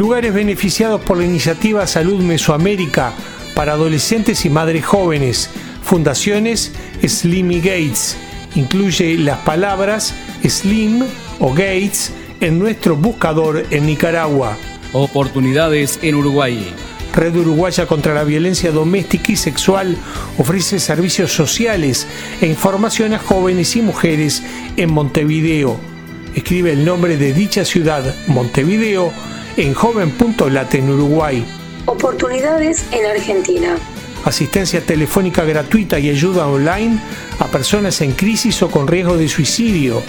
Lugares beneficiados por la iniciativa Salud Mesoamérica para adolescentes y madres jóvenes. Fundaciones Slim y Gates. Incluye las palabras Slim o Gates en nuestro buscador en Nicaragua. Oportunidades en Uruguay. Red Uruguaya contra la Violencia Doméstica y Sexual ofrece servicios sociales e información a jóvenes y mujeres en Montevideo. Escribe el nombre de dicha ciudad, Montevideo, en joven.lat en Uruguay. Oportunidades en Argentina. Asistencia telefónica gratuita y ayuda online a personas en crisis o con riesgo de suicidio.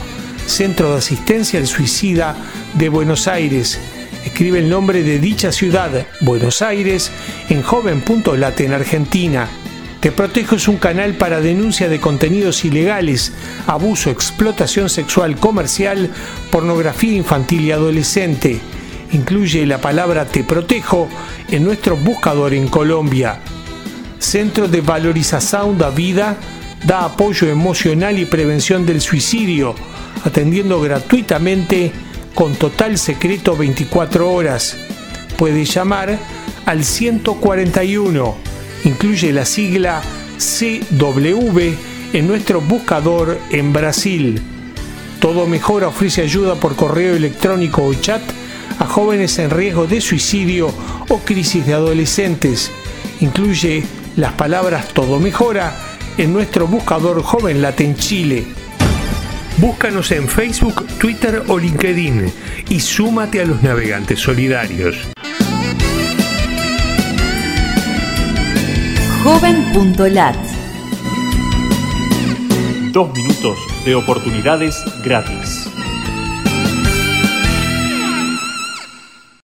Centro de Asistencia al Suicida de Buenos Aires. Escribe el nombre de dicha ciudad, Buenos Aires, en joven.lat en Argentina. Te Protejo es un canal para denuncia de contenidos ilegales, abuso, explotación sexual comercial, pornografía infantil y adolescente. Incluye la palabra Te Protejo en nuestro buscador en Colombia. Centro de Valorización da Vida da apoyo emocional y prevención del suicidio, atendiendo gratuitamente con total secreto 24 horas. Puede llamar al 141 incluye la sigla CW en nuestro buscador en Brasil. Todo Mejora ofrece ayuda por correo electrónico o chat jóvenes en riesgo de suicidio o crisis de adolescentes. Incluye las palabras Todo Mejora en nuestro buscador Joven Latin Chile. Búscanos en Facebook, Twitter o LinkedIn y súmate a los navegantes solidarios. joven.lat. Dos minutos de oportunidades gratis.